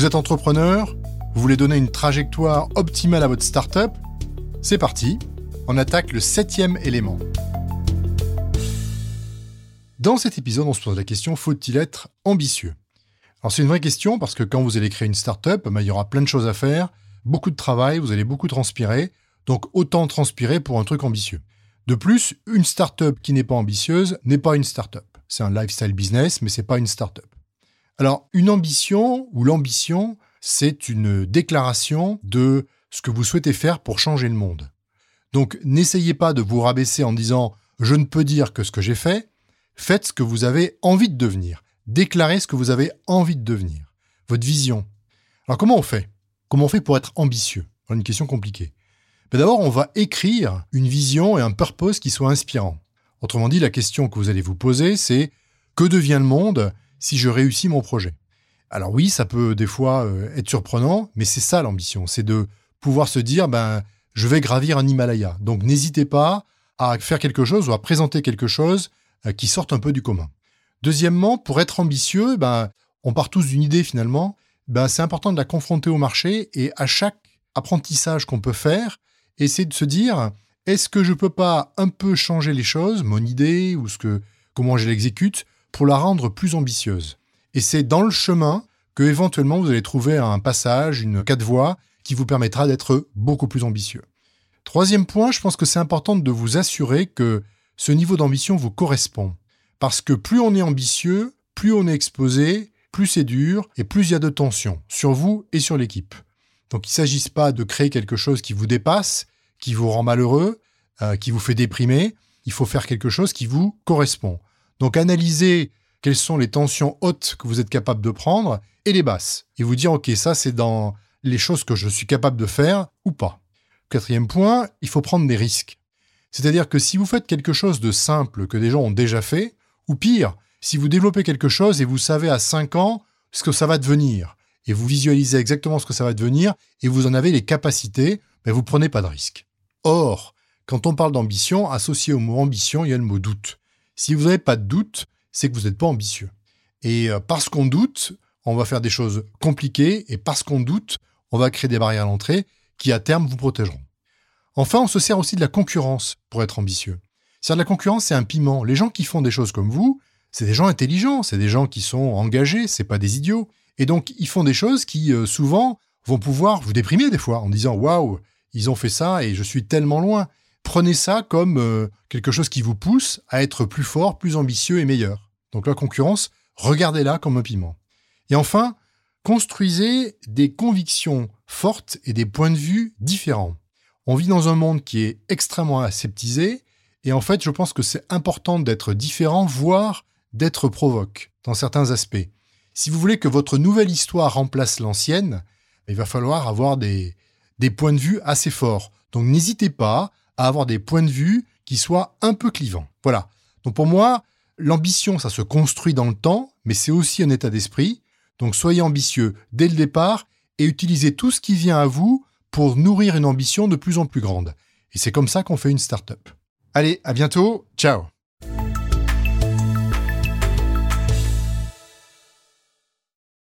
Vous êtes entrepreneur Vous voulez donner une trajectoire optimale à votre startup C'est parti, on attaque le septième élément. Dans cet épisode, on se pose la question faut-il être ambitieux? Alors c'est une vraie question parce que quand vous allez créer une startup, ben, il y aura plein de choses à faire, beaucoup de travail, vous allez beaucoup transpirer, donc autant transpirer pour un truc ambitieux. De plus, une startup qui n'est pas ambitieuse n'est pas une startup. C'est un lifestyle business, mais c'est pas une startup. Alors, une ambition ou l'ambition, c'est une déclaration de ce que vous souhaitez faire pour changer le monde. Donc, n'essayez pas de vous rabaisser en disant je ne peux dire que ce que j'ai fait. Faites ce que vous avez envie de devenir. Déclarez ce que vous avez envie de devenir. Votre vision. Alors, comment on fait? Comment on fait pour être ambitieux? Une question compliquée. D'abord, on va écrire une vision et un purpose qui soit inspirant. Autrement dit, la question que vous allez vous poser, c'est que devient le monde? Si je réussis mon projet. Alors oui, ça peut des fois euh, être surprenant, mais c'est ça l'ambition, c'est de pouvoir se dire, ben, je vais gravir un Himalaya. Donc n'hésitez pas à faire quelque chose ou à présenter quelque chose euh, qui sorte un peu du commun. Deuxièmement, pour être ambitieux, ben, on part tous d'une idée finalement, ben, c'est important de la confronter au marché et à chaque apprentissage qu'on peut faire, essayer de se dire, est-ce que je peux pas un peu changer les choses, mon idée ou ce que, comment je l'exécute, pour la rendre plus ambitieuse. Et c'est dans le chemin que éventuellement vous allez trouver un passage, une quatre voies qui vous permettra d'être beaucoup plus ambitieux. Troisième point, je pense que c'est important de vous assurer que ce niveau d'ambition vous correspond. Parce que plus on est ambitieux, plus on est exposé, plus c'est dur et plus il y a de tension sur vous et sur l'équipe. Donc il ne s'agisse pas de créer quelque chose qui vous dépasse, qui vous rend malheureux, euh, qui vous fait déprimer. Il faut faire quelque chose qui vous correspond. Donc analysez quelles sont les tensions hautes que vous êtes capable de prendre et les basses. Et vous dire, OK, ça c'est dans les choses que je suis capable de faire ou pas. Quatrième point, il faut prendre des risques. C'est-à-dire que si vous faites quelque chose de simple que des gens ont déjà fait, ou pire, si vous développez quelque chose et vous savez à 5 ans ce que ça va devenir, et vous visualisez exactement ce que ça va devenir, et vous en avez les capacités, mais vous prenez pas de risque. Or, quand on parle d'ambition, associé au mot ambition, il y a le mot doute. Si vous n'avez pas de doute, c'est que vous n'êtes pas ambitieux. Et euh, parce qu'on doute, on va faire des choses compliquées, et parce qu'on doute, on va créer des barrières à l'entrée qui, à terme, vous protégeront. Enfin, on se sert aussi de la concurrence pour être ambitieux. cest la concurrence, c'est un piment. Les gens qui font des choses comme vous, c'est des gens intelligents, c'est des gens qui sont engagés, c'est pas des idiots. Et donc, ils font des choses qui, euh, souvent, vont pouvoir vous déprimer des fois en disant Waouh, ils ont fait ça et je suis tellement loin. Prenez ça comme euh, quelque chose qui vous pousse à être plus fort, plus ambitieux et meilleur. Donc la concurrence, regardez-la comme un piment. Et enfin, construisez des convictions fortes et des points de vue différents. On vit dans un monde qui est extrêmement aseptisé, et en fait, je pense que c'est important d'être différent, voire d'être provoque dans certains aspects. Si vous voulez que votre nouvelle histoire remplace l'ancienne, il va falloir avoir des, des points de vue assez forts. Donc n'hésitez pas à avoir des points de vue qui soient un peu clivants. Voilà. Donc pour moi, l'ambition, ça se construit dans le temps, mais c'est aussi un état d'esprit. Donc soyez ambitieux dès le départ et utilisez tout ce qui vient à vous pour nourrir une ambition de plus en plus grande. Et c'est comme ça qu'on fait une start-up. Allez, à bientôt. Ciao